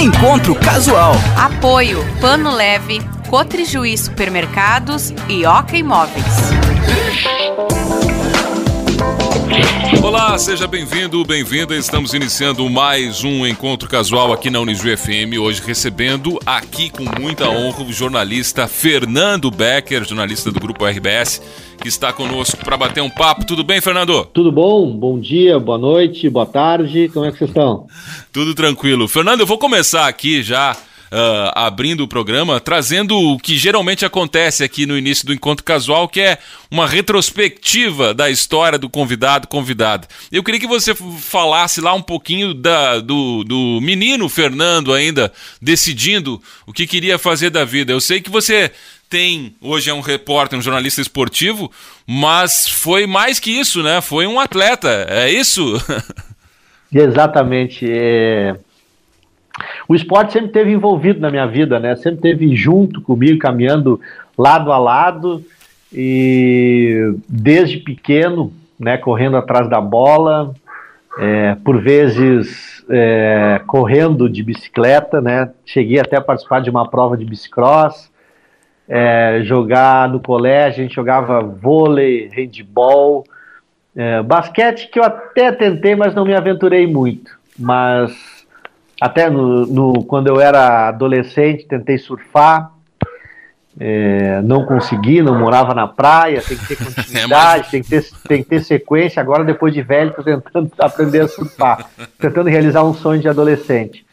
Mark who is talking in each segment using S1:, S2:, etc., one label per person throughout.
S1: Encontro Casual.
S2: Apoio Pano Leve, Cotrijuí Supermercados e Oca Imóveis.
S3: Olá, seja bem-vindo, bem-vinda. Estamos iniciando mais um encontro casual aqui na Unijuí FM. Hoje recebendo aqui com muita honra o jornalista Fernando Becker, jornalista do grupo RBS, que está conosco para bater um papo. Tudo bem, Fernando?
S4: Tudo bom? Bom dia, boa noite, boa tarde. Como é que vocês estão?
S3: Tudo tranquilo. Fernando, eu vou começar aqui já uh, abrindo o programa, trazendo o que geralmente acontece aqui no início do encontro casual, que é uma retrospectiva da história do convidado convidada. Eu queria que você falasse lá um pouquinho da, do, do menino Fernando ainda decidindo o que queria fazer da vida. Eu sei que você tem, hoje é um repórter, um jornalista esportivo, mas foi mais que isso, né? Foi um atleta, é isso?
S4: Exatamente. É o esporte sempre teve envolvido na minha vida, né? Sempre teve junto comigo, caminhando lado a lado e desde pequeno, né? Correndo atrás da bola, é, por vezes é, correndo de bicicleta, né? Cheguei até a participar de uma prova de bicicross. É, jogar no colégio, a gente jogava vôlei, handball, é, basquete que eu até tentei, mas não me aventurei muito. Mas até no, no, quando eu era adolescente, tentei surfar, é, não consegui, não morava na praia, tem que ter continuidade, é, tem, que ter, tem que ter sequência. Agora, depois de velho, estou tentando aprender a surfar, tentando realizar um sonho de adolescente.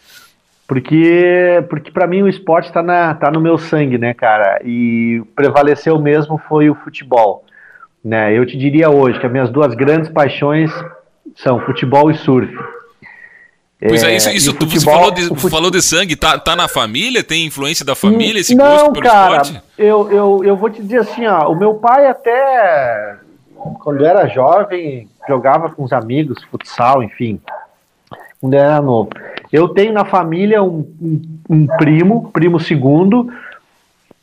S4: Porque, porque para mim o esporte está tá no meu sangue, né, cara? E prevaleceu mesmo foi o futebol. Né? Eu te diria hoje que as minhas duas grandes paixões são futebol e surf.
S3: Pois é, isso, isso futebol, você falou de, fute... falou de sangue, tá, tá na família? Tem influência da família esse
S4: Não,
S3: gosto
S4: pelo cara, esporte? Eu, eu, eu vou te dizer assim, ó, o meu pai até, quando era jovem, jogava com os amigos, futsal, enfim, quando era novo. Eu tenho na família um, um, um primo, primo segundo,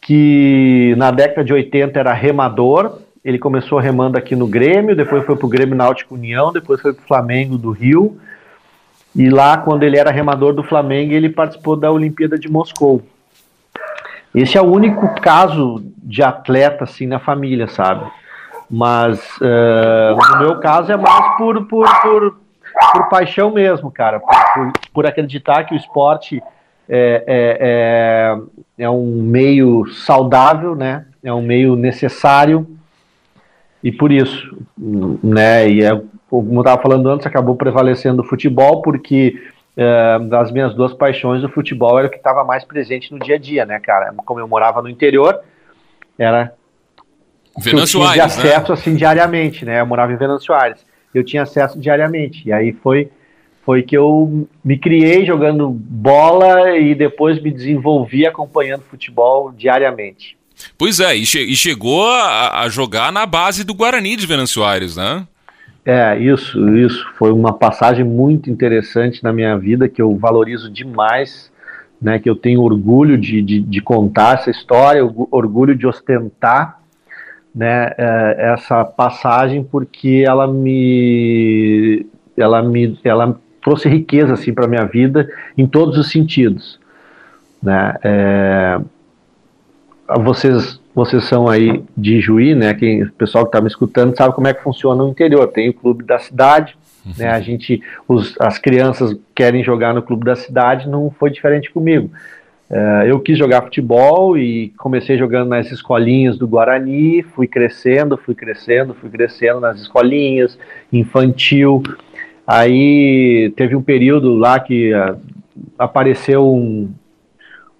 S4: que na década de 80 era remador, ele começou remando aqui no Grêmio, depois foi pro Grêmio Náutico União, depois foi pro Flamengo do Rio, e lá, quando ele era remador do Flamengo, ele participou da Olimpíada de Moscou. Esse é o único caso de atleta assim na família, sabe? Mas uh, no meu caso é mais por, por, por, por paixão mesmo, cara. Por, por, acreditar que o esporte é, é, é, é um meio saudável, né? É um meio necessário e por isso, né? E é como eu estava falando antes, acabou prevalecendo o futebol, porque é, das minhas duas paixões, o futebol era o que estava mais presente no dia a dia, né, cara? Como eu morava no interior, era
S3: Venan Soares,
S4: de acesso né? assim diariamente, né? Eu morava em Venan Soares. Eu tinha acesso diariamente. E aí foi foi que eu me criei jogando bola e depois me desenvolvi acompanhando futebol diariamente.
S3: Pois é, e, che e chegou a, a, jogar na base do Guarani de Venan Soares, né?
S4: É, isso, isso. Foi uma passagem muito interessante na minha vida que eu valorizo demais, né? Que eu tenho orgulho de, de, de contar essa história, orgulho de ostentar, né? É, essa passagem porque ela me, ela me, ela trouxe riqueza assim para minha vida em todos os sentidos, né? É, vocês vocês são aí de Juí, né? Quem, o pessoal que está me escutando sabe como é que funciona no interior. Tem o clube da cidade, uhum. né? A gente, os, as crianças querem jogar no clube da cidade, não foi diferente comigo. Uh, eu quis jogar futebol e comecei jogando nas escolinhas do Guarani, fui crescendo, fui crescendo, fui crescendo nas escolinhas, infantil. Aí teve um período lá que uh, apareceu um,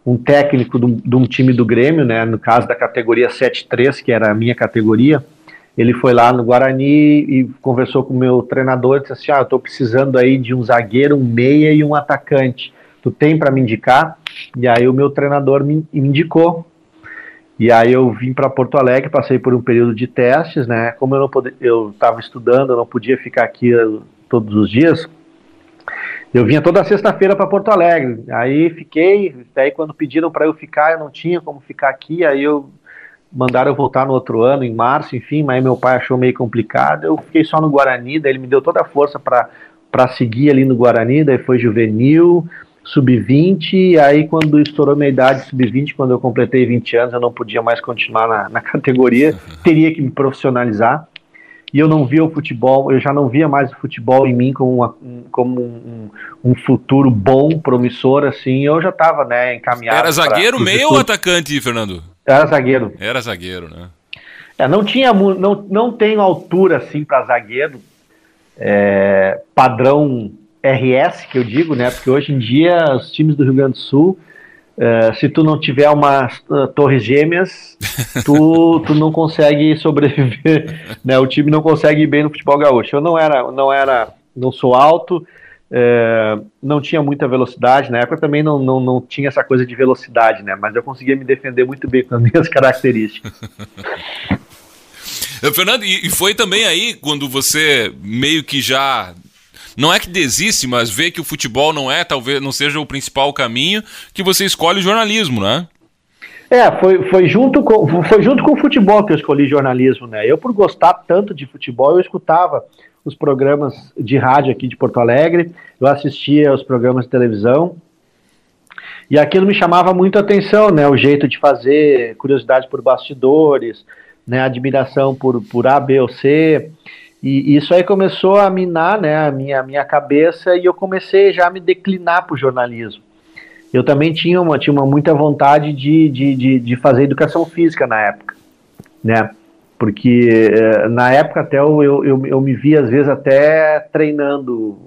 S4: um técnico de um time do Grêmio, né, no caso da categoria 7-3, que era a minha categoria, ele foi lá no Guarani e conversou com o meu treinador e disse assim, ah, eu estou precisando aí de um zagueiro, um meia e um atacante. Tu tem para me indicar? E aí o meu treinador me indicou. E aí eu vim para Porto Alegre, passei por um período de testes, né? Como eu não eu estava estudando, eu não podia ficar aqui eh, todos os dias. Eu vinha toda sexta-feira para Porto Alegre. Aí fiquei, daí quando pediram para eu ficar, eu não tinha como ficar aqui, aí eu mandaram eu voltar no outro ano, em março, enfim, mas meu pai achou meio complicado. Eu fiquei só no Guarani, daí ele me deu toda a força para seguir ali no Guarani, daí foi juvenil, sub-20, aí quando estourou minha idade sub-20, quando eu completei 20 anos, eu não podia mais continuar na, na categoria, teria que me profissionalizar, e eu não via o futebol, eu já não via mais o futebol em mim como, uma, como um, um, futuro bom, promissor, assim, eu já estava, né, encaminhado.
S3: Era zagueiro, pra, meio ou atacante, Fernando?
S4: Era zagueiro.
S3: Era zagueiro, né?
S4: É, não tinha, não, não tenho altura, assim, para zagueiro, é, padrão RS, que eu digo, né? Porque hoje em dia os times do Rio Grande do Sul, uh, se tu não tiver umas uh, torres gêmeas, tu, tu não consegue sobreviver, né? O time não consegue ir bem no futebol gaúcho. Eu não era, não era, não sou alto, uh, não tinha muita velocidade, na época também não, não, não tinha essa coisa de velocidade, né? Mas eu conseguia me defender muito bem com as minhas características.
S3: Fernando, e foi também aí quando você meio que já não é que desiste, mas vê que o futebol não é, talvez não seja o principal caminho, que você escolhe o jornalismo, né?
S4: É, foi, foi, junto com, foi junto com o futebol que eu escolhi jornalismo, né? Eu, por gostar tanto de futebol, eu escutava os programas de rádio aqui de Porto Alegre, eu assistia os programas de televisão, e aquilo me chamava muito a atenção, né? O jeito de fazer, curiosidade por bastidores, né? Admiração por, por A, B ou C. E isso aí começou a minar né, a minha, minha cabeça e eu comecei já a me declinar para o jornalismo. Eu também tinha, uma, tinha uma muita vontade de, de, de, de fazer educação física na época, né? Porque eh, na época até eu, eu, eu, eu, me via às vezes até treinando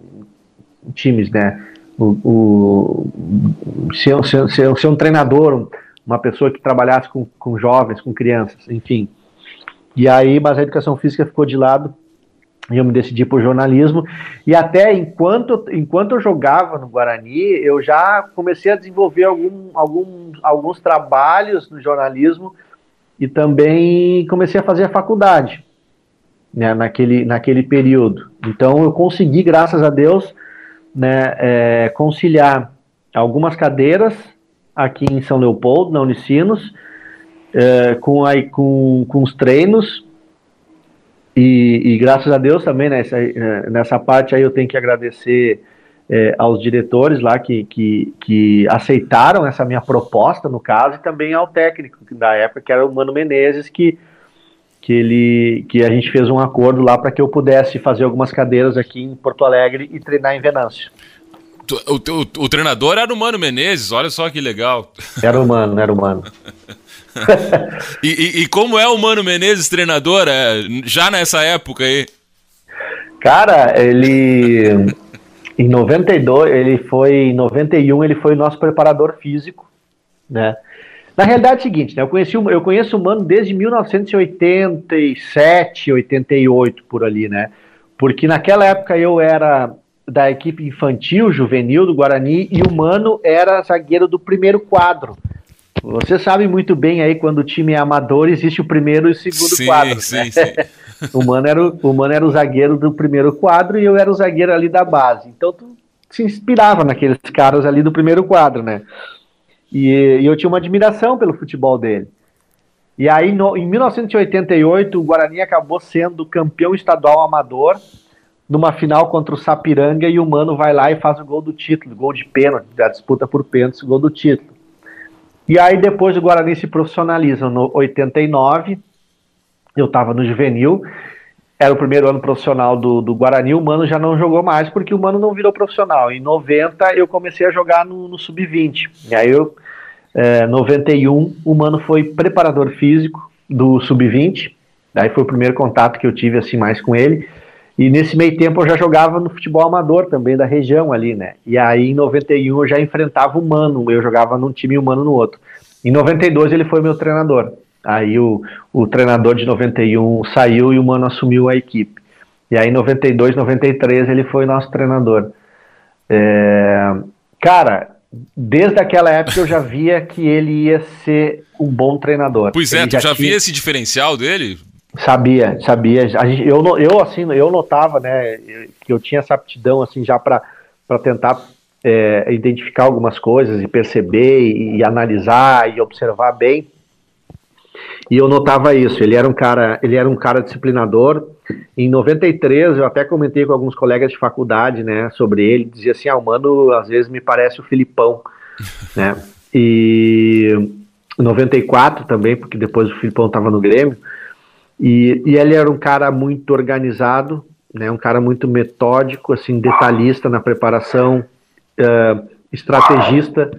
S4: times, né? O, o, ser, ser, ser, ser um treinador, uma pessoa que trabalhasse com, com jovens, com crianças, enfim. E aí, mas a educação física ficou de lado eu me decidi por jornalismo. E até enquanto, enquanto eu jogava no Guarani, eu já comecei a desenvolver algum, algum, alguns trabalhos no jornalismo e também comecei a fazer a faculdade né, naquele, naquele período. Então eu consegui, graças a Deus, né, é, conciliar algumas cadeiras aqui em São Leopoldo, na Unicinos, é, com, a, com, com os treinos e, e, graças a Deus também nessa, é, nessa parte aí eu tenho que agradecer é, aos diretores lá que, que, que, aceitaram essa minha proposta, no caso, e também ao técnico da época, que era o Mano Menezes, que, que, ele, que a gente fez um acordo lá para que eu pudesse fazer algumas cadeiras aqui em Porto Alegre e treinar em Venâncio.
S3: O, o, o treinador era o Mano Menezes, olha só que legal.
S4: Era o Mano, era o Mano.
S3: e, e, e, como é o Mano Menezes treinador, é, já nessa época aí?
S4: Cara, ele em 92, ele foi em 91, ele foi nosso preparador físico, né? Na realidade é o seguinte, né, eu, conheci, eu conheço o Mano desde 1987, 88, por ali, né? Porque naquela época eu era da equipe infantil, juvenil do Guarani, e o Mano era zagueiro do primeiro quadro. Você sabe muito bem aí quando o time é amador, existe o primeiro e o segundo sim, quadro. Sim, né? sim. o, mano era o, o Mano era o zagueiro do primeiro quadro e eu era o zagueiro ali da base. Então tu se inspirava naqueles caras ali do primeiro quadro, né? E, e eu tinha uma admiração pelo futebol dele. E aí, no, em 1988, o Guarani acabou sendo campeão estadual amador numa final contra o Sapiranga e o Mano vai lá e faz o gol do título, gol de pênalti, da disputa por pênalti, gol do título. E aí depois o Guarani se profissionaliza no 89, eu estava no juvenil, era o primeiro ano profissional do, do Guarani, o Mano já não jogou mais porque o Mano não virou profissional. Em 90 eu comecei a jogar no, no Sub-20. E aí eu, é, 91, o Mano foi preparador físico do Sub-20, daí foi o primeiro contato que eu tive assim mais com ele. E nesse meio tempo eu já jogava no futebol amador também da região ali, né? E aí em 91 eu já enfrentava o Mano, eu jogava num time e o Mano no outro. Em 92 ele foi meu treinador. Aí o, o treinador de 91 saiu e o Mano assumiu a equipe. E aí em 92, 93 ele foi nosso treinador. É... Cara, desde aquela época eu já via que ele ia ser um bom treinador.
S3: Pois
S4: é,
S3: ele tu já, já tinha... via esse diferencial dele?
S4: Sabia, sabia. Gente, eu, eu, assim, eu notava, né, que eu tinha essa aptidão, assim, já para tentar é, identificar algumas coisas e perceber e, e, analisar e observar bem. E eu notava isso. Ele era um cara, ele era um cara disciplinador. Em 93, eu até comentei com alguns colegas de faculdade, né, sobre ele, dizia assim, ah, o Mano às vezes me parece o Filipão, né, e 94 também, porque depois o Filipão estava no Grêmio, e, e ele era um cara muito organizado, né, um cara muito metódico, assim, detalhista na preparação, uh, estrategista,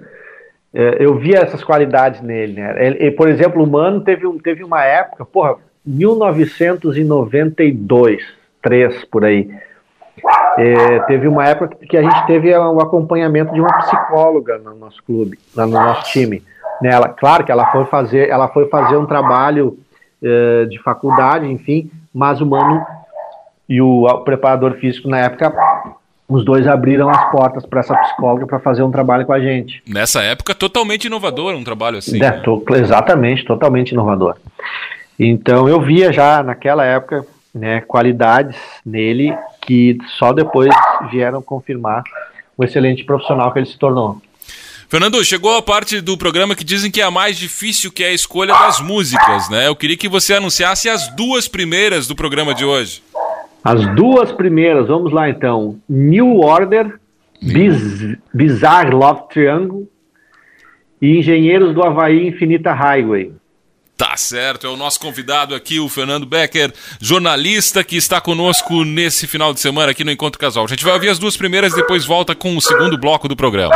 S4: uh, eu via essas qualidades nele, né, ele, por exemplo, o Mano teve, um, teve uma época, porra, 1992, 3 por aí. É, teve uma época que a gente teve o acompanhamento de uma psicóloga no nosso clube, no nosso time. Né, ela, claro que ela foi fazer, ela foi fazer um trabalho é, de faculdade, enfim, mas o Mano e o, o preparador físico na época os dois abriram as portas para essa psicóloga para fazer um trabalho com a gente.
S3: Nessa época, totalmente inovador um trabalho assim.
S4: É, to, exatamente, totalmente inovador. Então eu via já naquela época né, qualidades nele que só depois vieram confirmar o excelente profissional que ele se tornou.
S3: Fernando, chegou a parte do programa que dizem que é a mais difícil, que é a escolha das músicas, né? Eu queria que você anunciasse as duas primeiras do programa de hoje.
S4: As duas primeiras, vamos lá então. New Order, Biz Bizarre Love Triangle e Engenheiros do Havaí Infinita Highway.
S3: Tá certo, é o nosso convidado aqui, o Fernando Becker, jornalista que está conosco nesse final de semana aqui no Encontro Casal. A gente vai ouvir as duas primeiras e depois volta com o segundo bloco do programa.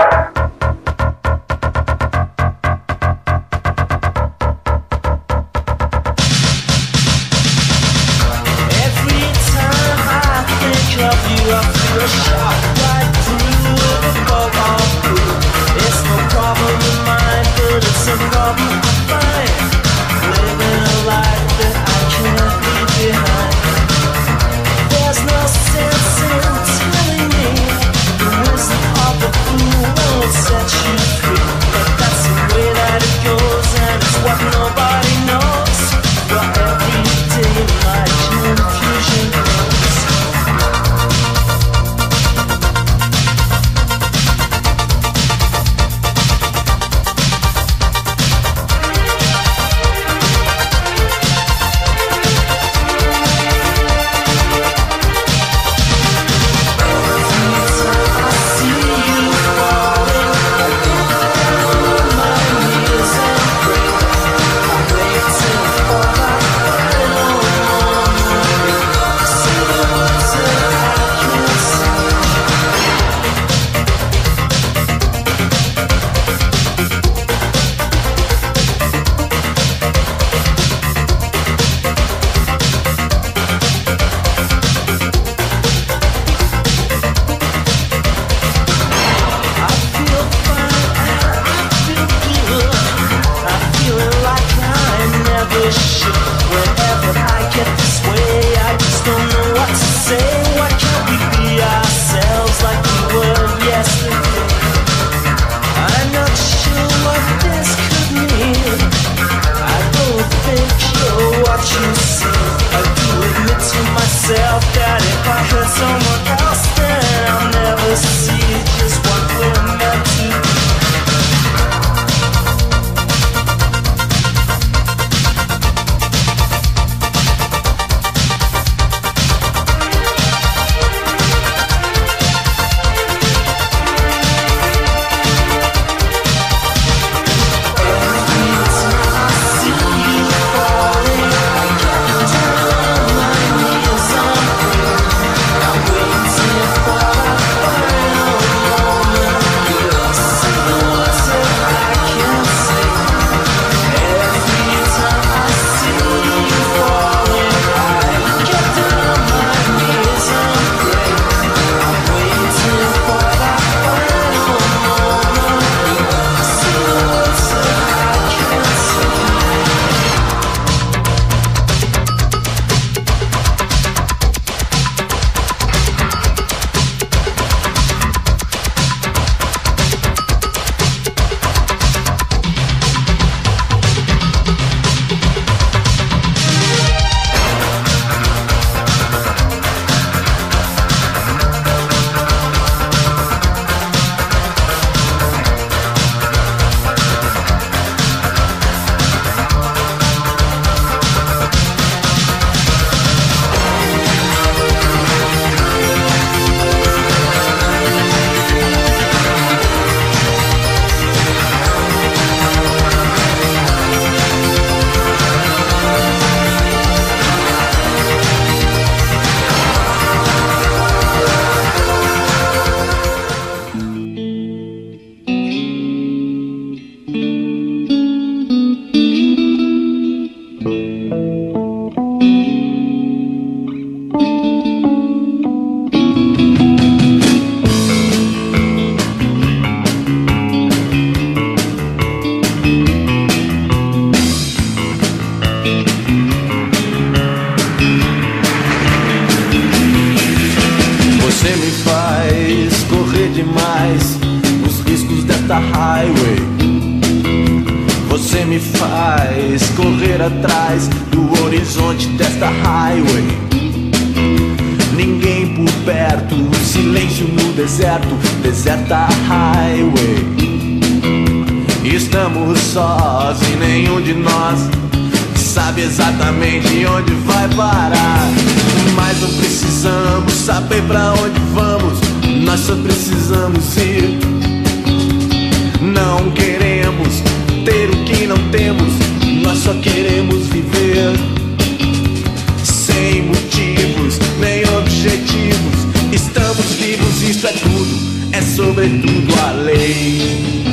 S1: Sobretudo a lei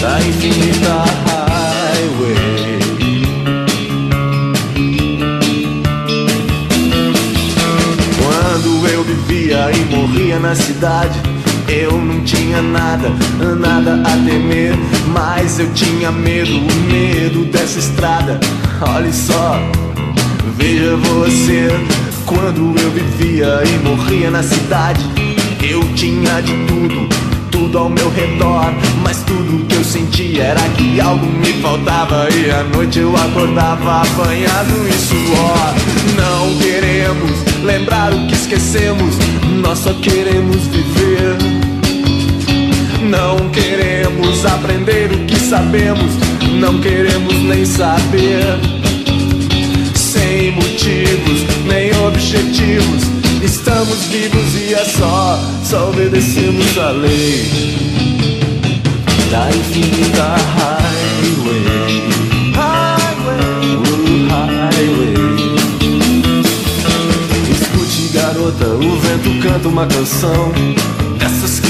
S1: da infinita highway. Quando eu vivia e morria na cidade, eu não tinha nada, nada a temer, mas eu tinha medo, o medo dessa estrada. Olhe só, veja você. Quando eu vivia e morria na cidade, tinha de tudo, tudo ao meu redor, mas tudo que eu sentia era que algo me faltava e à noite eu acordava apanhado em suor. Não queremos lembrar o que esquecemos, nós só queremos viver. Não queremos aprender o que sabemos, não queremos nem saber. Sem motivos nem objetivos, estamos vivos e é só, só obedecemos a lei da infinita highway. Highway, highway. Escute, garota, o vento canta uma canção.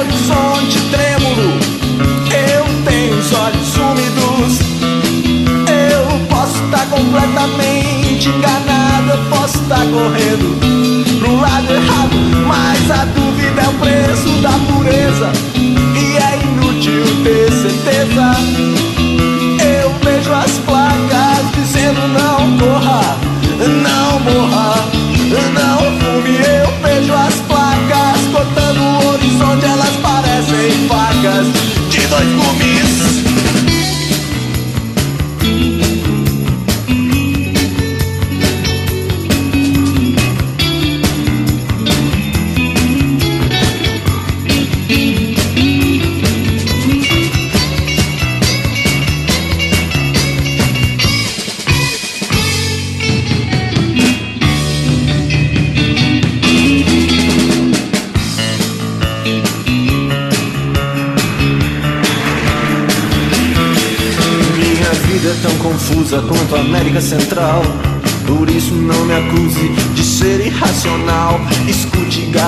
S1: Horizonte trêmulo. Eu tenho os olhos úmidos. Eu posso estar completamente enganado. Eu posso estar correndo pro lado errado. Mas a dúvida é o preço da pureza. E é inútil ter certeza. Eu vejo as placas dizendo não corra, não morra,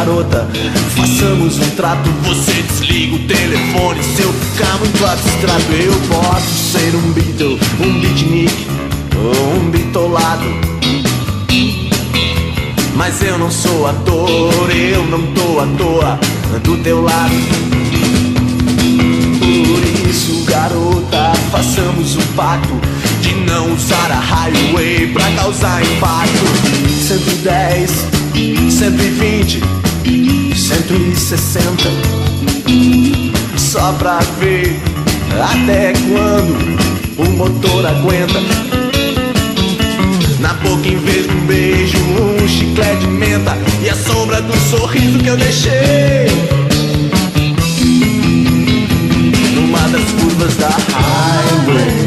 S1: garota, façamos um trato. Você desliga o telefone. Se eu ficar muito abstrato, eu posso ser um Beatle, um beatnik ou um bitolado. Mas eu não sou ator, eu não tô à toa do teu lado. Por isso, garota, façamos um pacto de não usar a highway pra causar impacto. 110, 120, 160. Só pra ver até quando o motor aguenta. Na boca, em vez de um beijo, um chiclete de menta e a sombra do sorriso que eu deixei. was the highway, highway,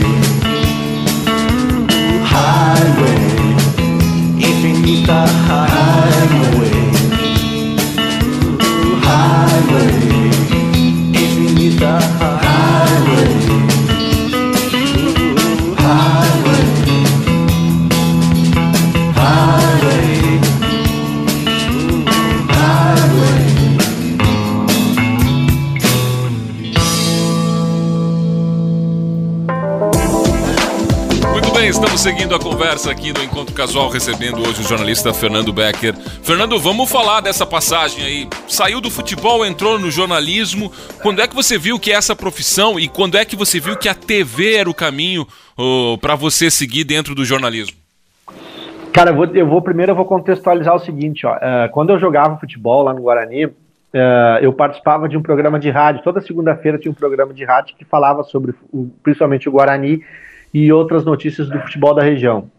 S3: seguindo a conversa aqui no Encontro Casual, recebendo hoje o jornalista Fernando Becker. Fernando, vamos falar dessa passagem aí. Saiu do futebol, entrou no jornalismo. Quando é que você viu que essa profissão e quando é que você viu que a TV era o caminho para você seguir dentro do jornalismo?
S4: Cara, eu vou, eu vou primeiro eu vou contextualizar o seguinte, ó. eh, quando eu jogava futebol lá no Guarani, eh, eu participava de um programa de rádio. Toda segunda-feira tinha um programa de rádio que falava sobre o- principalmente o Guarani e outras notícias do futebol da região,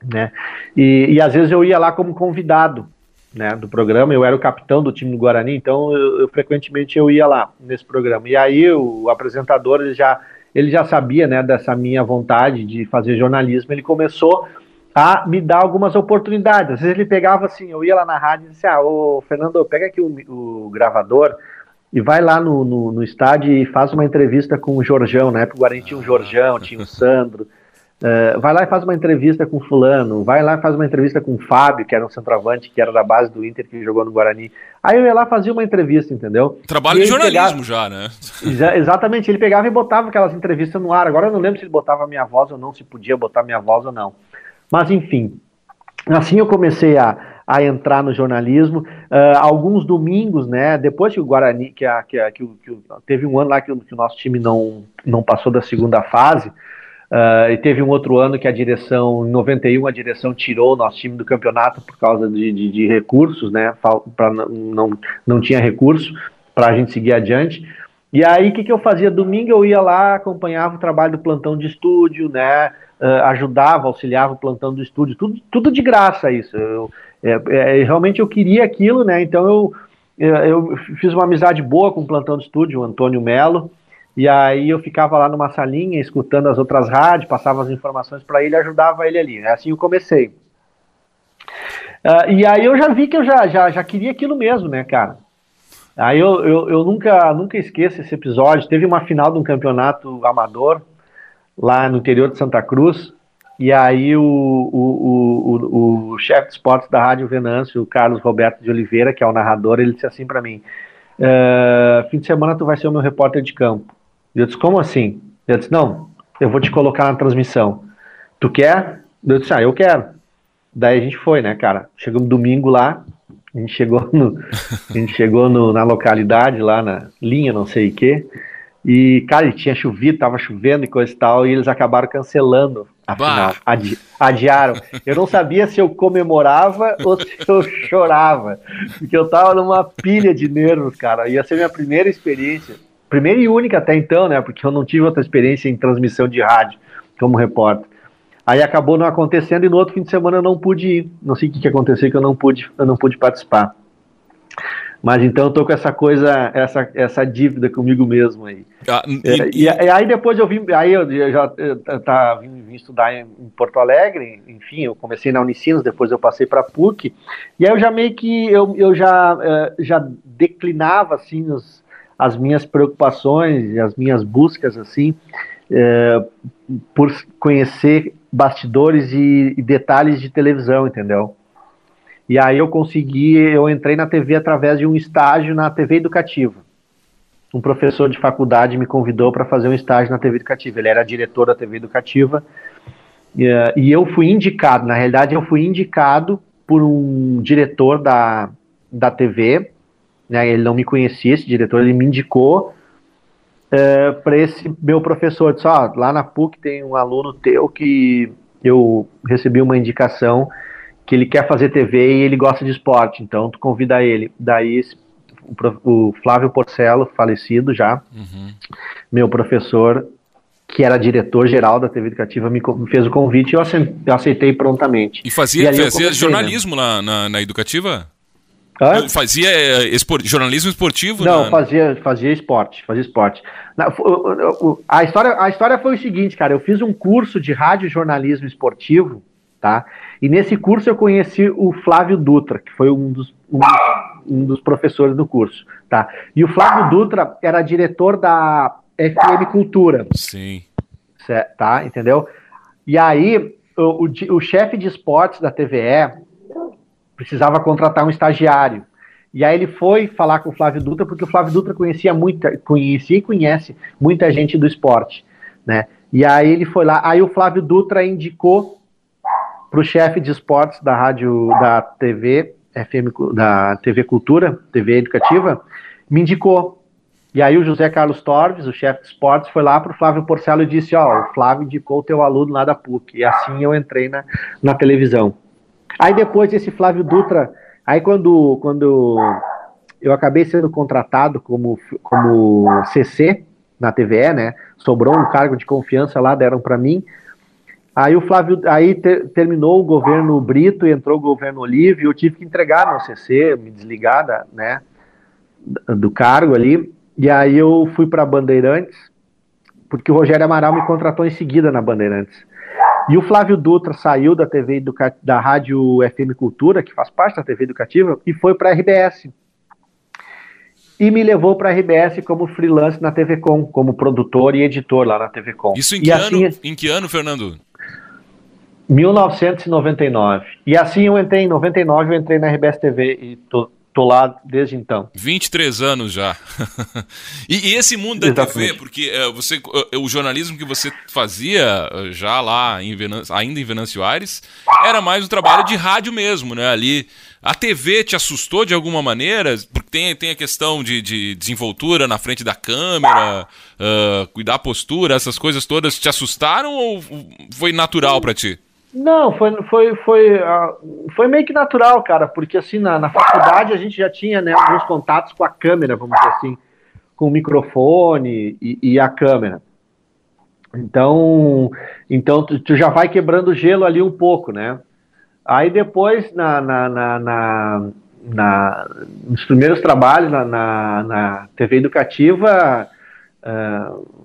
S4: né? E, e às vezes eu ia lá como convidado, né, do programa. Eu era o capitão do time do Guarani, então eu, eu frequentemente eu ia lá nesse programa. E aí o apresentador ele já ele já sabia, né, dessa minha vontade de fazer jornalismo. Ele começou a me dar algumas oportunidades. Às vezes ele pegava assim, eu ia lá na rádio e disse, ah, ô Fernando, pega aqui o, o gravador e vai lá no, no, no estádio e faz uma entrevista com o Jorjão, na época o Guarani tinha o Jorjão, tinha o Sandro, Eh, vai lá e faz uma entrevista com fulano, vai lá e faz uma entrevista com o Fábio, que era um centroavante, que era da base do Inter, que jogou no Guarani. Aí eu ia lá fazer uma entrevista, entendeu?
S3: Trabalho de jornalismo já, né?
S4: Exa- exatamente, ele pegava e botava aquelas entrevistas no ar. Agora eu não lembro se ele botava minha voz ou não, se podia botar minha voz ou não. Mas enfim, assim eu comecei a, a entrar no jornalismo. Ah, alguns domingos, né? Depois que o Guarani, que, a, que, a, que, o- que o- teve um ano lá que, o- que o nosso time não, não passou da segunda fase. ah, e teve um outro ano que a direção, em 91, a direção tirou o nosso time do campeonato por causa de, de, de recursos, né? Pra, não, não, tinha recurso para a gente seguir adiante. E aí, o que, que eu fazia? Domingo eu ia lá, acompanhava o trabalho do plantão de estúdio, né? eh, ajudava, auxiliava o plantão do estúdio, tudo, tudo de graça isso. Eu, é, é, realmente eu queria aquilo, né? Então eu, eu, eu fiz uma amizade boa com o plantão de estúdio, o Antônio Melo, e aí eu ficava lá numa salinha escutando as outras rádios, passava as informações para ele, ajudava ele ali. É assim eu comecei. Ah, e aí eu já vi que eu já, já, já queria aquilo mesmo, né, cara? Aí eu, eu, eu nunca, nunca esqueço esse episódio. Teve uma final de um campeonato amador lá no interior de Santa Cruz. E aí o, o, o, o, chefe de esportes da Rádio Venâncio, o Carlos Roberto de Oliveira, que é o narrador, ele disse assim para mim: "Eh, fim de semana tu vai ser o meu repórter de campo. Eu disse, como assim? Eu disse, não, eu vou te colocar na transmissão. Tu quer? Eu disse, ah, eu quero. Daí a gente foi, né, cara? Chegamos domingo lá, a gente chegou, no, a gente chegou no- na localidade, lá na linha, não sei o quê. E, cara, e tinha chovido, tava chovendo e coisa e tal, e eles acabaram cancelando a final. Adi- adiaram. Eu não sabia se eu comemorava ou se eu chorava, porque eu tava numa pilha de nervos, cara. Ia ser minha primeira experiência, primeira e única até então, né? Porque eu não tive outra experiência em transmissão de rádio como repórter. Aí acabou não acontecendo e no outro fim de semana eu não pude ir. Não sei o que, que aconteceu que eu não pude, eu não pude participar. Mas então eu tô com essa coisa, essa, essa dívida comigo mesmo aí.
S3: Ah, e-
S4: É, e, e aí depois eu vim, aí eu, já eu, tá, vim, vim estudar em, em Porto Alegre, enfim, eu comecei na Unicinos, depois eu passei para PUC, e aí eu já meio que eu, eu já, eh, já declinava assim os, as minhas preocupações, as minhas buscas assim, eh, por conhecer bastidores e, e detalhes de televisão, entendeu? E aí eu consegui, eu entrei na TV através de um estágio na TV educativa um professor de faculdade me convidou para fazer um estágio na TV Educativa. Ele era diretor da TV Educativa e, e eu fui indicado. Na realidade, eu fui indicado por um diretor da, da TV. Né, ele não me conhecia, esse diretor, ele me indicou para esse meu professor. Disse: ó, lá na PUC tem um aluno teu que eu recebi uma indicação que ele quer fazer TV e ele gosta de esporte, então tu convida ele. Daí o, Flávio Porcelo, falecido já,
S3: Uhum.
S4: meu professor, que era diretor-geral da TV Educativa, me, fez o convite e eu aceitei prontamente.
S3: E fazia,
S4: E
S3: fazia
S4: né?
S3: jornalismo lá na, na educativa? Hã? Fazia é, espor, jornalismo esportivo?
S4: Não, na... fazia, fazia esporte, fazia esporte. a, história, a história foi o seguinte, cara, eu fiz um curso de rádio jornalismo esportivo, tá? E nesse curso eu conheci o Flávio Dutra, que foi um dos, um, um dos professores do curso, tá? E o Flávio Dutra era diretor da FM Cultura.
S3: Sim.
S4: Tá, entendeu? E aí, o, o, o chefe de esportes da TVE, precisava contratar um estagiário. E aí ele foi falar com o Flávio Dutra, porque o Flávio Dutra conhecia muita, conhecia e conhece muita gente do esporte, né? E aí ele foi lá, aí o Flávio Dutra indicou para o chefe de esportes da rádio, da TV, FM, da TV Cultura, TV Educativa, me indicou. E aí o José Carlos Torres, o chefe de esportes, foi lá para o Flávio Porcelo e disse, ó, o Flávio indicou o teu aluno lá da PUC. E assim eu entrei na, na televisão. Aí depois esse Flávio Dutra, aí quando, quando eu acabei sendo contratado como, como CC na TVE, né? Sobrou um cargo de confiança lá, deram para mim. Aí o Flávio, aí ter, terminou o governo Brito e entrou o governo Olívio, eu tive que entregar meu CC, me desligar da, né, do cargo ali. E aí eu fui para Bandeirantes, porque o Rogério Amaral me contratou em seguida na Bandeirantes. E o Flávio Dutra saiu da TV Educa... da Rádio FM Cultura, que faz parte da TV Educativa, e foi para a RBS. E me levou para a RBS como freelance na TV Com, como produtor e editor lá na TV Com.
S3: Isso em que, assim, ano, em que ano, Fernando?
S4: 1999. E assim eu entrei em 99, eu entrei na RBS TV e tô, Tô lá desde então.
S3: 23 anos já. e, e, esse mundo da Exatamente. TV, porque uh, você, uh, o jornalismo que você fazia uh, já lá, em ainda em Venâncio Aires, era mais um trabalho de rádio mesmo, né? Ali. A TV te assustou de alguma maneira? Porque tem, tem a questão de, de desenvoltura na frente da câmera, cuidar a postura, essas coisas todas te assustaram ou foi natural para ti?
S4: Não, foi, foi, foi, uh, foi meio que natural, cara, porque assim, na, na faculdade a gente já tinha né, alguns contatos com a câmera, vamos dizer assim, com o microfone e, e a câmera. Então, então tu, tu, já vai quebrando gelo ali um pouco, né? Aí depois, na, na, na, na, na nos primeiros trabalhos na, na, na TV educativa, uh,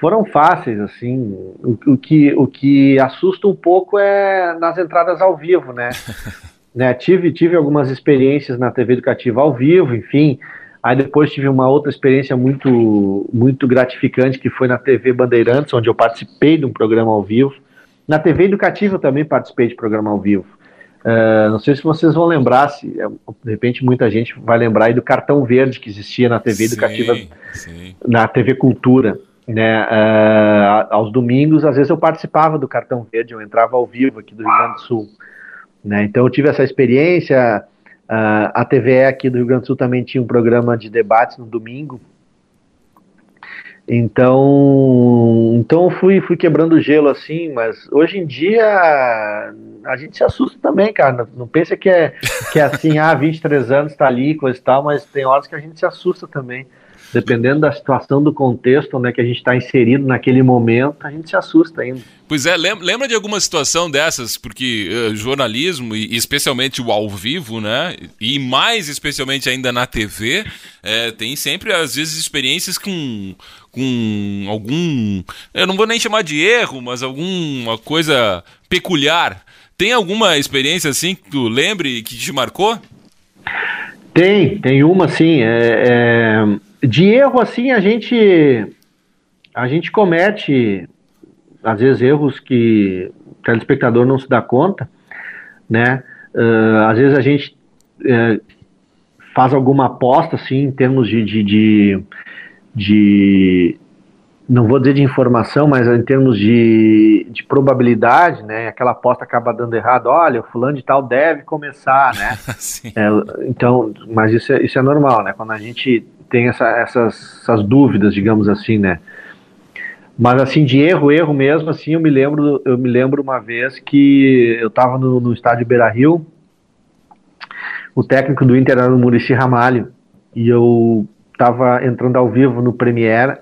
S4: foram fáceis, assim. O, o, que, o que assusta um pouco é nas entradas ao vivo, né? né? Tive, tive algumas experiências na TV educativa ao vivo, enfim. Aí depois tive uma outra experiência muito, muito gratificante que foi na TV Bandeirantes, onde eu participei de um programa ao vivo. Na TV educativa eu também participei de programa ao vivo. Uh, não sei se vocês vão lembrar, se é, de repente muita gente vai lembrar aí do cartão verde que existia na TV educativa, sim. na TV Cultura né, uh, aos domingos, às vezes eu participava do Cartão Verde, eu entrava ao vivo aqui do Rio Grande do Sul. Né, então eu tive essa experiência. Uh, a TVE aqui do Rio Grande do Sul também tinha um programa de debates no domingo. Então, então fui, fui quebrando gelo assim, mas hoje em dia a gente se assusta também, cara. Não pensa que é, que é assim, ah, 23 anos tá ali, coisa e tal, mas tem horas que a gente se assusta também dependendo da situação, do contexto né, que a gente está inserido naquele momento, a gente se assusta ainda.
S3: Pois é, lembra de alguma situação dessas? Porque uh, jornalismo, e especialmente o ao vivo, né? E mais especialmente ainda na TV, é, tem sempre, às vezes, experiências com, com algum. Eu não vou nem chamar de erro, mas alguma coisa peculiar. Tem alguma experiência assim que tu lembre que te marcou?
S4: Tem, tem uma sim. É, é de erro, assim, a gente a gente comete às vezes erros que o telespectador não se dá conta, né? Uh, às vezes a gente uh, faz alguma aposta, assim, em termos de, de, de, de, não vou dizer de informação, mas em termos de, de probabilidade, né? Aquela aposta acaba dando errado. Olha, o fulano de tal deve começar, né? é, então, mas isso é, isso é normal, né? Quando a gente tem essa, essas, essas dúvidas, digamos assim, né? Mas assim, de erro, erro mesmo, assim, eu me lembro, eu me lembro uma vez que eu estava no, no estádio Beira Rio, o técnico do Inter era o Murici Ramalho, e eu estava entrando ao vivo no Premiere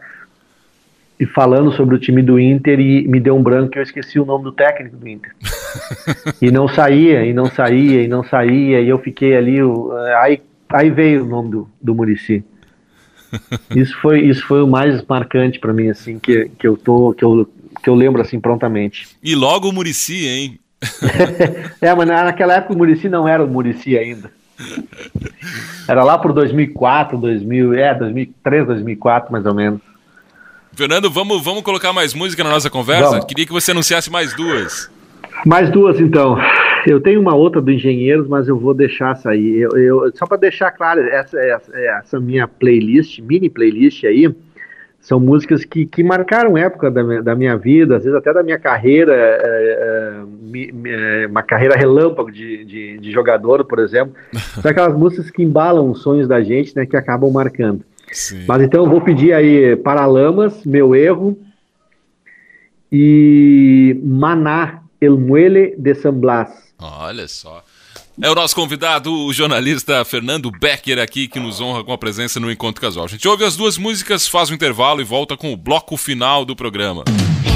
S4: e falando sobre o time do Inter e me deu um branco que eu esqueci o nome do técnico do Inter. e não saía, e não saía, e não saía, e eu fiquei ali, aí, aí veio o nome do, do Murici. Isso foi, isso foi o mais marcante para mim, assim, que, que eu tô, que eu, que eu lembro assim prontamente.
S5: E logo o Murici, hein?
S4: é, mas naquela época o Murici não era o Murici ainda. Era lá por 2004, 2000, é, 2003, 2004 mais ou menos.
S5: Fernando, vamos, vamos colocar mais música na nossa conversa? Vamos. Queria que você anunciasse mais duas.
S4: Mais duas, então. Eu tenho uma outra do Engenheiros, mas eu vou deixar sair. Eu, eu só para deixar claro, essa, essa, essa, minha playlist, mini playlist aí, são músicas que, que marcaram época da minha, da minha vida, às vezes até da minha carreira, é, é, é uma carreira relâmpago de, de, de, jogador, por exemplo. São aquelas músicas que embalam os sonhos da gente, né, que acabam marcando. Sim. Mas então eu vou pedir aí Paralamas, Meu Erro, e Maná, El de San Blas.
S5: Olha só. É o nosso convidado, o jornalista Fernando Becker, aqui, que nos honra com a presença no Encontro Casual. A gente ouve as duas músicas, faz o um intervalo e volta com o bloco final do programa.
S1: Encontro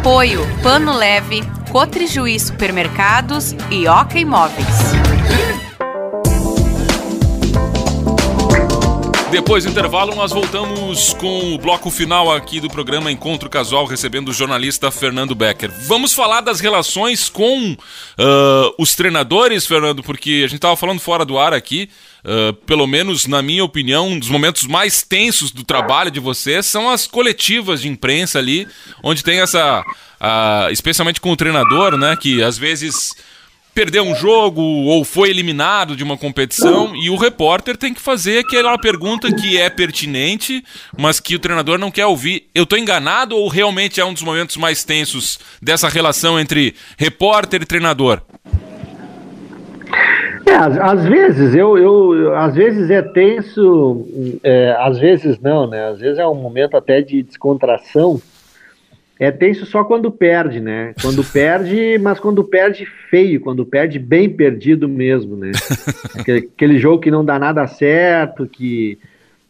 S2: Apoio Pano Leve, Cotrijuí Supermercados e Oca Imóveis.
S3: Depois do intervalo, nós voltamos com o bloco final aqui do programa Encontro Casual, recebendo o jornalista Fernando Becker. Vamos falar das relações com uh, os treinadores, Fernando, porque a gente estava falando fora do ar aqui. Uh, pelo menos na minha opinião, um dos momentos mais tensos do trabalho de vocês são as coletivas de imprensa ali, onde tem essa. Uh, especialmente com o treinador, né? Que às vezes perdeu um jogo ou foi eliminado de uma competição e o repórter tem que fazer aquela pergunta que é pertinente, mas que o treinador não quer ouvir. Eu estou enganado ou realmente é um dos momentos mais tensos dessa relação entre repórter e treinador?
S4: É, às, às, vezes eu, eu, às vezes é tenso, é, às vezes não, né? Às vezes é um momento até de descontração é tenso só quando perde, né? Quando perde, mas quando perde feio, quando perde bem perdido mesmo, né? Aquele, aquele jogo que não dá nada certo, que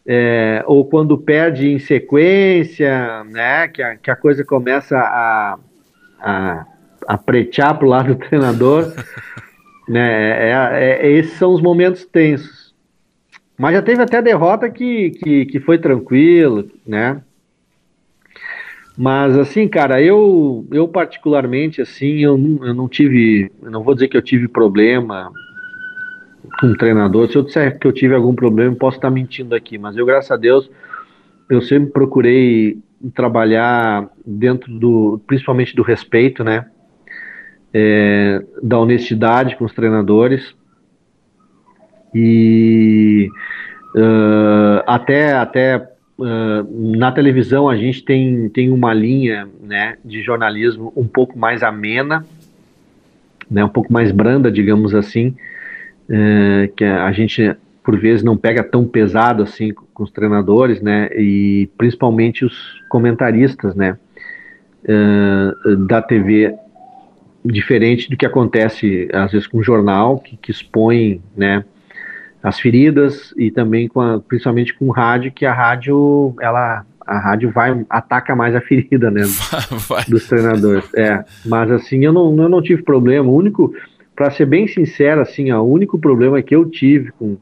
S4: é, ou quando perde em sequência, né? Que a, que a coisa começa a, a, a pretear pro lado do treinador, né? É, é, é, esses são os momentos tensos. Mas já teve até derrota que, que, que foi tranquilo, né? Mas assim, cara, eu, eu particularmente, assim, eu não, eu não tive, eu não vou dizer que eu tive problema com um treinador. Se eu disser que eu tive algum problema, posso estar mentindo aqui, mas eu, graças a Deus, eu sempre procurei trabalhar dentro do, principalmente do respeito, né? É, da honestidade com os treinadores e uh, até até Na televisão a gente tem, tem uma linha né, de jornalismo um pouco mais amena, né, um pouco mais branda, digamos assim, uh, que a gente por vezes não pega tão pesado assim com os treinadores, né, e principalmente os comentaristas, né, uh, da TV, diferente do que acontece às vezes com o jornal, que, que expõe, né, as feridas e também com a, principalmente com o rádio, que a rádio ela a rádio vai ataca mais a ferida, né, vai. dos treinadores. É, mas assim eu não, eu não tive problema. O único, para ser bem sincero, assim, ó, o único problema que eu tive com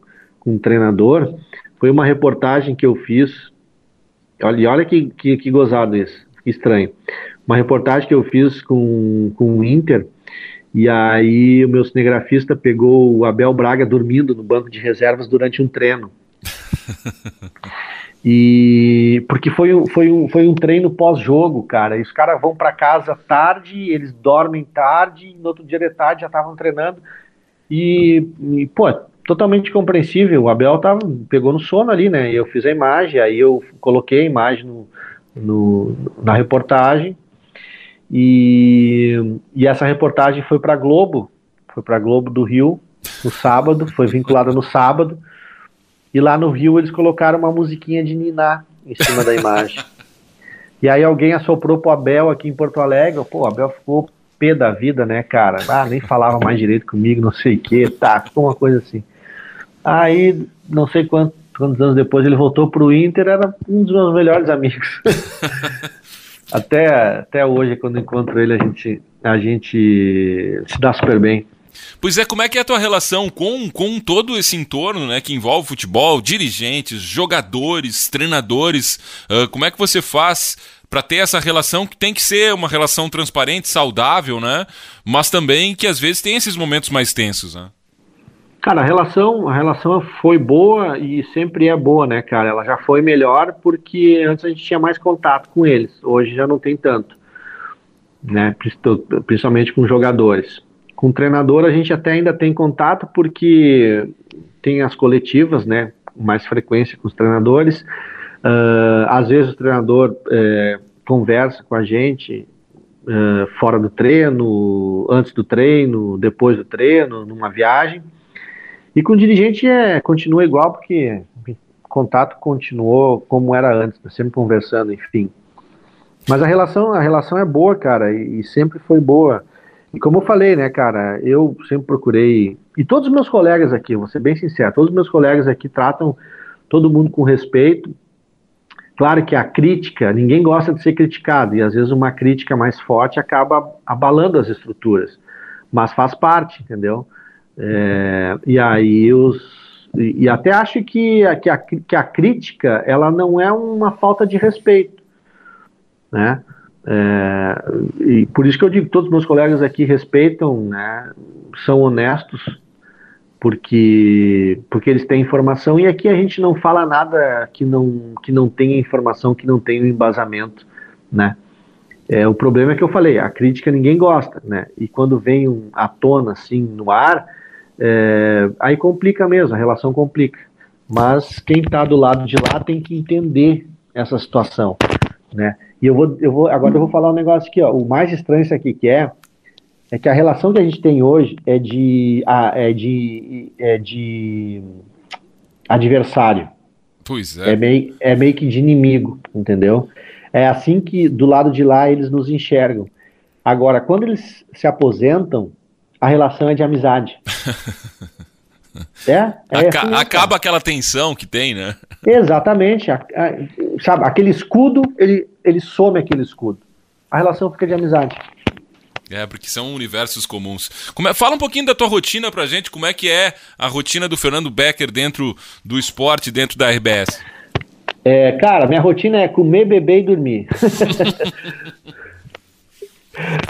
S4: com um treinador foi uma reportagem que eu fiz. Olha, olha que, que, que gozado isso, que estranho. Uma reportagem que eu fiz com, com o Inter e aí o meu cinegrafista pegou o Abel Braga dormindo no banco de reservas durante um treino. e porque foi, foi, um, foi um treino pós-jogo, cara. E os caras vão para casa tarde, eles dormem tarde, e no outro dia de tarde já estavam treinando. E, e, pô, totalmente compreensível. O Abel tava, pegou no sono ali, né? Eu fiz a imagem, aí eu coloquei a imagem no, no na reportagem. E, e essa reportagem foi para Globo, foi para Globo do Rio no sábado, foi vinculada no sábado. E lá no Rio eles colocaram uma musiquinha de Niná em cima da imagem. E aí alguém assoprou pro Abel aqui em Porto Alegre, pô, o Abel ficou pé da vida, né, cara? Ah, nem falava mais direito comigo, não sei o que, tá, ficou uma coisa assim. Aí, não sei quantos, quantos anos depois ele voltou pro Inter, era um dos meus melhores amigos. Até, até hoje, quando encontro ele, a gente, a gente se dá super bem.
S3: Pois é, como é que é a tua relação com, com todo esse entorno né, que envolve futebol, dirigentes, jogadores, treinadores? Uh, como é que você faz para ter essa relação que tem que ser uma relação transparente, saudável, né? Mas também que às vezes tem esses momentos mais tensos, né?
S4: Cara, a relação, a relação foi boa e sempre é boa, né, cara? Ela já foi melhor porque antes a gente tinha mais contato com eles. Hoje já não tem tanto, né? Principalmente com jogadores. Com treinador a gente até ainda tem contato porque tem as coletivas, né? Mais frequência com os treinadores. Uh, às vezes o treinador uh, conversa com a gente uh, fora do treino, antes do treino, depois do treino, numa viagem. E com o dirigente é, continua igual, porque o contato continuou como era antes, né, sempre conversando, enfim. Mas a relação, a relação é boa, cara, e, e sempre foi boa. E como eu falei, né, cara, eu sempre procurei, e todos os meus colegas aqui, vou ser bem sincero, todos os meus colegas aqui tratam todo mundo com respeito, claro que a crítica, ninguém gosta de ser criticado, e às vezes uma crítica mais forte acaba abalando as estruturas, mas faz parte, entendeu? É, e aí os. E, e até acho que, que, a, que a crítica ela não é uma falta de respeito, né? É, e por isso que eu digo que todos os meus colegas aqui respeitam, né, são honestos, porque, porque eles têm informação e aqui a gente não fala nada que não, que não tenha informação, que não tenha um embasamento, né? É, o problema é que eu falei, a crítica ninguém gosta, né? E quando vem um, à tona assim no ar, é, aí complica mesmo, a relação complica. Mas quem está do lado de lá tem que entender essa situação, né? E eu vou, eu vou, agora eu vou falar um negócio aqui, ó. O mais estranho isso aqui que é, é que a relação que a gente tem hoje é de, é de, é de adversário.
S3: Pois é.
S4: É meio, é meio que de inimigo, entendeu? É assim que do lado de lá eles nos enxergam. Agora, quando eles se aposentam, a relação é de amizade.
S3: é, é Aca assim, acaba aquela tensão que tem, né?
S4: Exatamente. A, a, sabe, aquele escudo, ele, ele some aquele escudo. A relação fica de amizade.
S3: É, porque são universos comuns. É, fala um pouquinho da tua rotina pra gente, como é que é a rotina do Fernando Becker dentro do esporte, dentro da RBS?
S4: É, cara, minha rotina é comer, beber e dormir.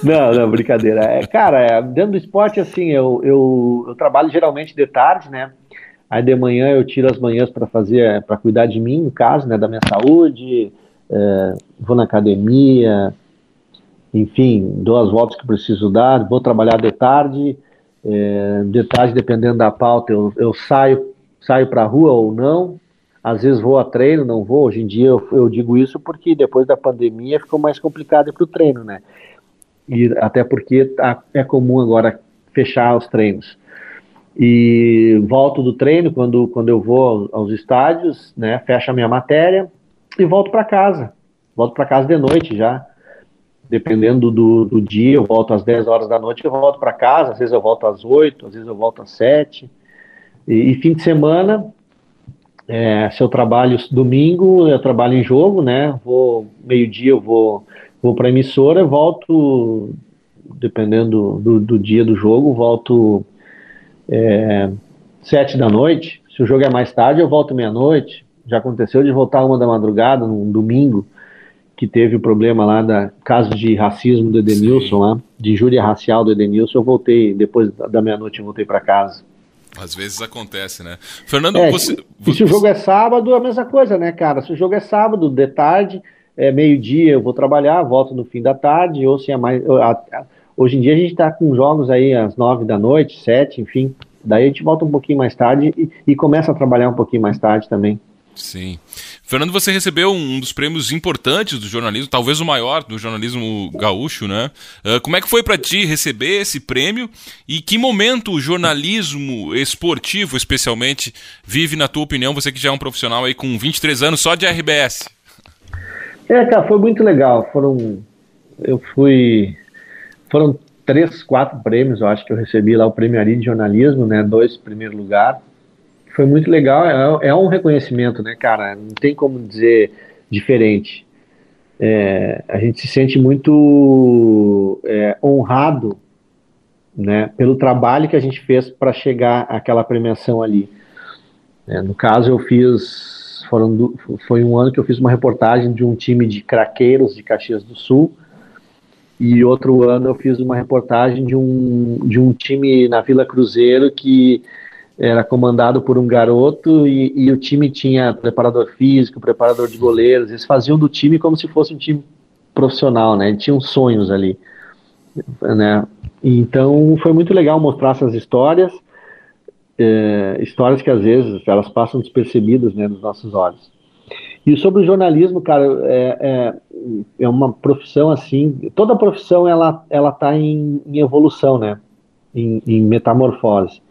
S4: não, não, brincadeira. É, cara, é, dentro do esporte, assim, eu, eu, eu trabalho geralmente de tarde, né? Aí de manhã eu tiro as manhãs para fazer, para cuidar de mim, no caso, né, da minha saúde, é, vou na academia, enfim, dou as voltas que preciso dar, vou trabalhar de tarde, é, de tarde, dependendo da pauta, eu, eu saio, saio para a rua ou não, às vezes vou a treino, não vou, hoje em dia eu, eu digo isso porque depois da pandemia ficou mais complicado para o treino, né, e até porque tá, é comum agora fechar os treinos. E volto do treino quando, quando eu vou aos, estádios, né, fecho a minha matéria e volto para casa. Volto para casa de noite já dependendo do, do, dia, eu volto às 10 horas da noite, eu volto para casa, às vezes eu volto às 8, às vezes eu volto às 7. E, e fim de semana, é, se eu trabalho domingo, eu trabalho em jogo, né? Vou meio-dia eu vou, vou para a emissora, volto, dependendo do, do, dia do jogo, volto é, 7 da noite. Se o jogo é mais tarde, eu volto meia-noite. Já aconteceu de voltar uma da madrugada, num domingo que teve o problema lá da caso de racismo do Edenilson Sim. lá, de injúria racial do Edenilson, eu voltei, depois da meia-noite eu voltei para casa.
S3: Às vezes acontece, né? Fernando,
S4: é,
S3: você,
S4: E se o jogo é sábado, é a mesma coisa, né, cara? Se o jogo é sábado, de tarde, é meio-dia eu vou trabalhar, volto no fim da tarde, ou se é mais. Hoje em dia a gente está com jogos aí às nove da noite, sete, enfim. Daí a gente volta um pouquinho mais tarde e, e começa a trabalhar um pouquinho mais tarde também.
S3: Sim. Fernando, você recebeu um dos prêmios importantes do jornalismo, talvez o maior do jornalismo gaúcho, né? Uh, como é que foi para ti receber esse prêmio e que momento o jornalismo esportivo, especialmente, vive, na tua opinião, você que já é um profissional aí com 23 anos só de RBS?
S4: É, cara, foi muito legal. Foram. Eu fui. Foram três, quatro prêmios, eu acho que eu recebi lá o prêmio Ari de jornalismo, né? Dois primeiro lugar foi muito legal. É, é, um reconhecimento, né, cara? Não tem como dizer diferente. É, a gente se sente muito é, honrado, né, pelo trabalho que a gente fez para chegar àquela premiação ali. É, no caso, eu fiz, foram, foi um ano que eu fiz uma reportagem de um time de craqueiros de Caxias do Sul. E outro ano eu fiz uma reportagem de um, de um time na Vila Cruzeiro que era comandado por um garoto e, e, o time tinha preparador físico, preparador de goleiros, eles faziam do time como se fosse um time profissional, né? Eles tinham sonhos ali, né? Então foi muito legal mostrar essas histórias, é, histórias que às vezes elas passam despercebidas, né, nos nossos olhos. E sobre o jornalismo, cara, é, é, é uma profissão assim, toda profissão ela ela está em, em, evolução, né? Em, em metamorfose.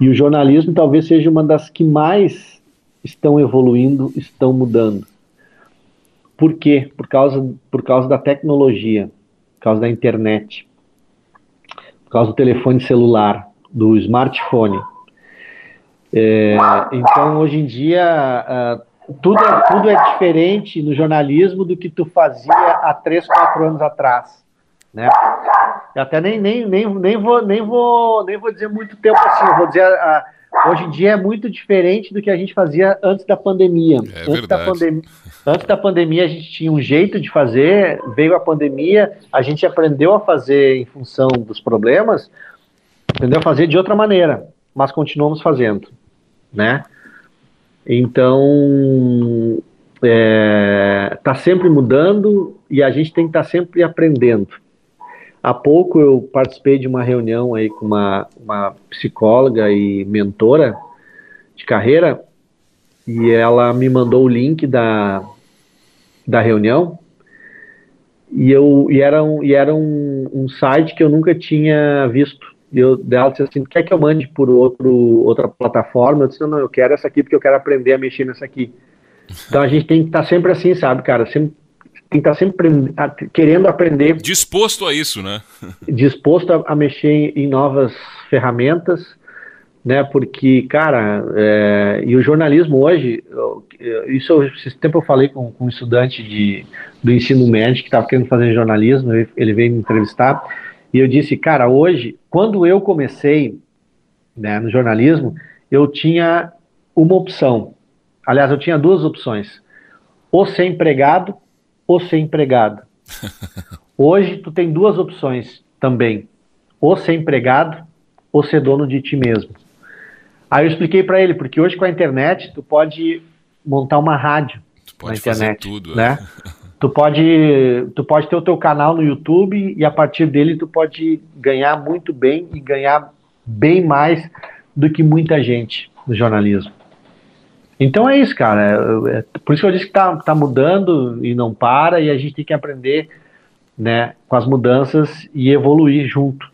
S4: E o jornalismo talvez seja uma das que mais estão evoluindo, estão mudando. Por quê? Por causa, por causa da tecnologia, por causa da internet, por causa do telefone celular, do smartphone. É, então, hoje em dia, tudo, é, tudo é diferente no jornalismo do que tu fazia há três, quatro anos atrás, né? Eu até nem, nem, nem, nem, vou, nem, vou, nem vou dizer muito tempo assim, vou dizer, a, a, hoje em dia é muito diferente do que a gente fazia antes da pandemia.
S3: É
S4: antes,
S3: verdade.
S4: da pandemia antes da pandemia a gente tinha um jeito de fazer, veio a pandemia, a gente aprendeu a fazer em função dos problemas, aprendeu a fazer de outra maneira, mas continuamos fazendo, né? Então, é, tá sempre mudando e a gente tem que estar tá sempre aprendendo. Há pouco eu participei de uma reunião aí com uma, uma psicóloga e mentora de carreira e ela me mandou o link da, da reunião e eu e era um, e era um, um site que eu nunca tinha visto e eu dela disse assim, quer que eu mande por outro, outra plataforma? Eu disse, não, eu quero essa aqui porque eu quero aprender a mexer nessa aqui. Então a gente tem que estar tá sempre assim, sabe, cara? Sempre, tem que estar tá sempre querendo aprender.
S3: Disposto a isso, né?
S4: disposto a, a, mexer em novas ferramentas, né? Porque, cara, é, e o jornalismo hoje, eu, isso esse tempo eu falei com, com um estudante de, do ensino médio que estava querendo fazer jornalismo, ele, ele veio me entrevistar e eu disse, cara, hoje, quando eu comecei né, no jornalismo, eu tinha uma opção. Aliás, eu tinha duas opções: ou ser empregado ou ser empregado. Hoje, tu tem duas opções também: ou ser empregado ou ser dono de ti mesmo. Aí eu expliquei para ele, porque hoje com a internet tu pode montar uma rádio
S3: tu pode
S4: na internet,
S3: tudo,
S4: né? É. tu pode, tu pode ter o teu canal no YouTube e a partir dele tu pode ganhar muito bem e ganhar bem mais do que muita gente no jornalismo. Então é isso, cara. É, é, por isso que eu disse que tá, tá mudando e não para, e a gente tem que aprender né, com as mudanças e evoluir junto.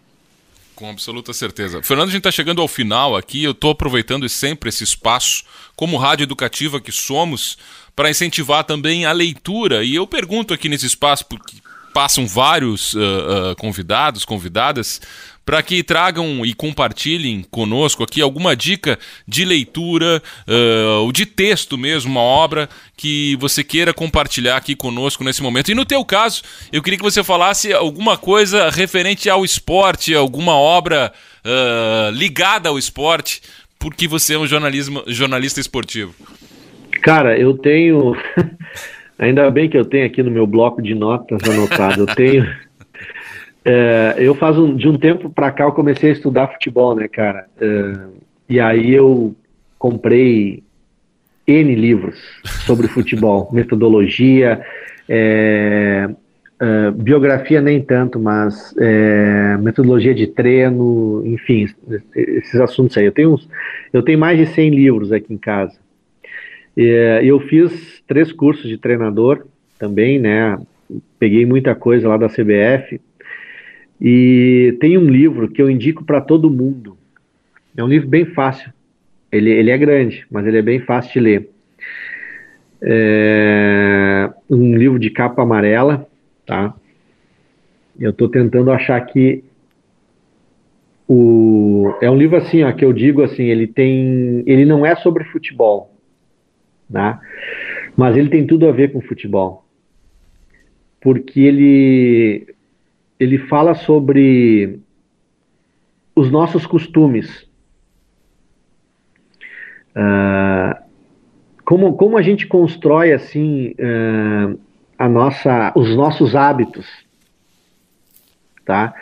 S3: Com absoluta certeza. Fernando, a gente está chegando ao final aqui. Eu estou aproveitando sempre esse espaço, como rádio educativa que somos, para incentivar também a leitura. E eu pergunto aqui nesse espaço, porque passam vários uh, uh, convidados, convidadas, para que tragam e compartilhem conosco aqui alguma dica de leitura uh, ou de texto mesmo, uma obra que você queira compartilhar aqui conosco nesse momento. E no teu caso, eu queria que você falasse alguma coisa referente ao esporte, alguma obra uh, ligada ao esporte, porque você é um jornalismo, jornalista esportivo.
S4: Cara, eu tenho. Ainda bem que eu tenho aqui no meu bloco de notas anotado. Eu tenho. É, eu faço um, de um tempo para cá eu comecei a estudar futebol, né, cara? É, e aí eu comprei N livros sobre futebol, metodologia, é, é, biografia nem tanto, mas é, metodologia de treino, enfim, esses assuntos aí. Eu tenho, uns, eu tenho mais de 100 livros aqui em casa. É, eu fiz três cursos de treinador também, né? Peguei muita coisa lá da CBF. E tem um livro que eu indico para todo mundo. É um livro bem fácil. Ele, ele é grande, mas ele é bem fácil de ler. É um livro de capa amarela, tá? Eu estou tentando achar aqui o é um livro assim, ó, que eu digo assim, ele tem, ele não é sobre futebol, né? Mas ele tem tudo a ver com futebol. Porque ele, ele fala sobre os nossos costumes. Uh, como, como a gente constrói assim uh, a nossa, os nossos hábitos, tá?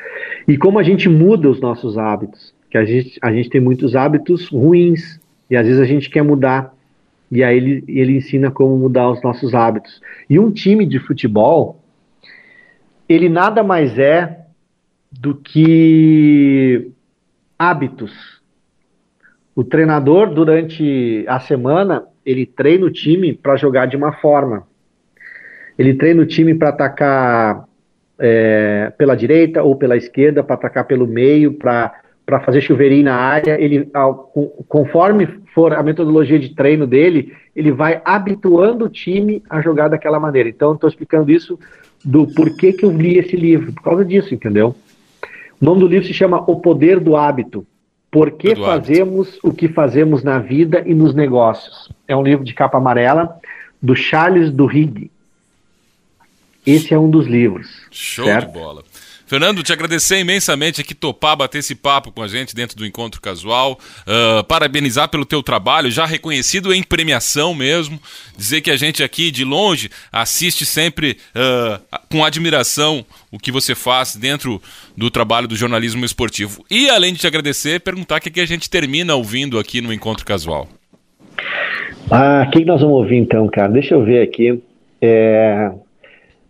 S4: E como a gente muda os nossos hábitos, que a gente, a gente tem muitos hábitos ruins e às vezes a gente quer mudar. E aí ele, ele ensina como mudar os nossos hábitos. E um time de futebol, ele nada mais é do que hábitos. O treinador, durante a semana, ele treina o time para jogar de uma forma. Ele treina o time para atacar é, pela direita ou pela esquerda, para atacar pelo meio, para para fazer chuveirinho na área, ele, conforme for a metodologia de treino dele, ele vai habituando o time a jogar daquela maneira. Então, estou explicando isso do porquê que eu li esse livro, por causa disso, entendeu? O nome do livro se chama O Poder do Hábito. Por que Eduardo. fazemos o que fazemos na vida e nos negócios? É um livro de capa amarela do Charles Duhigg. Esse é um dos livros.
S3: Show
S4: certo?
S3: de bola. Fernando, te agradecer imensamente aqui topar bater esse papo com a gente dentro do Encontro Casual. Uh, parabenizar pelo teu trabalho, já reconhecido em premiação mesmo. Dizer que a gente aqui de longe assiste sempre uh, com admiração o que você faz dentro do trabalho do jornalismo esportivo. E além de te agradecer, perguntar o que, que a gente termina ouvindo aqui no Encontro Casual.
S4: Ah, o que nós vamos ouvir então, cara? Deixa eu ver aqui. É...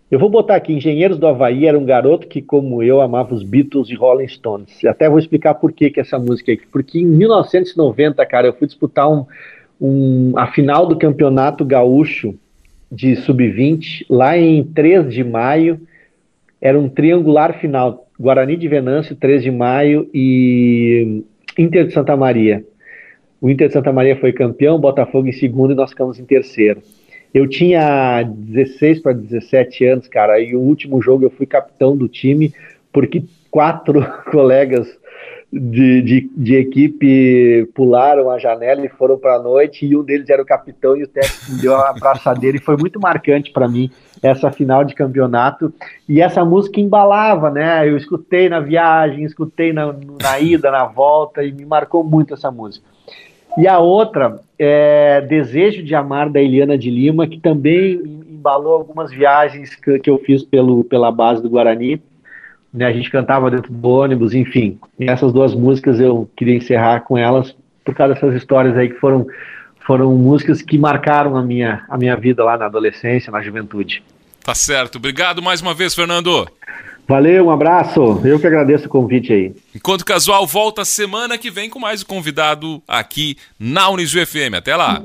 S4: Eu vou botar aqui, Engenheiros do Havaí era um garoto que, como eu, amava os Beatles e Rolling Stones. Até vou explicar por que, que essa música aqui. Porque em 1990, cara, eu fui disputar um, um, a final do Campeonato Gaúcho de Sub-20, lá em 3 de maio. Era um triangular final. Guarani de Venâncio, 3 de maio, e Inter de Santa Maria. O Inter de Santa Maria foi campeão, Botafogo em segundo e nós ficamos em terceiro. Eu tinha 16 para 17 anos, cara, e o último jogo eu fui capitão do time, porque quatro colegas de, de, de, equipe pularam a janela e foram para a noite, e um deles era o capitão, e o técnico me deu uma abraçadeira, e foi muito marcante para mim essa final de campeonato. E essa música embalava, né? Eu escutei na viagem, escutei na, na ida, na volta, e me marcou muito essa música. E a outra é Desejo de Amar, da Eliana de Lima, que também embalou algumas viagens que, que eu fiz pelo, pela base do Guarani. Né, a gente cantava dentro do ônibus, enfim. Essas duas músicas eu queria encerrar com elas por causa dessas histórias aí que foram, foram músicas que marcaram a minha, a minha vida lá na adolescência, na juventude.
S3: Tá certo. Obrigado mais uma vez, Fernando.
S4: Valeu, um abraço. Eu que agradeço o convite aí.
S3: Enquanto Casual volta semana que vem com mais um convidado aqui na Unisu FM. Até lá.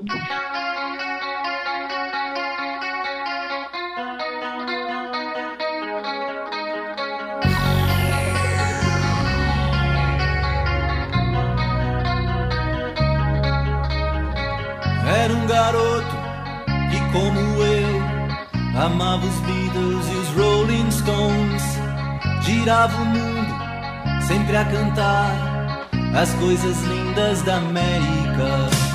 S1: Era um garoto que, como eu, amava os Beatles girava o mundo, sempre a cantar as coisas lindas da América.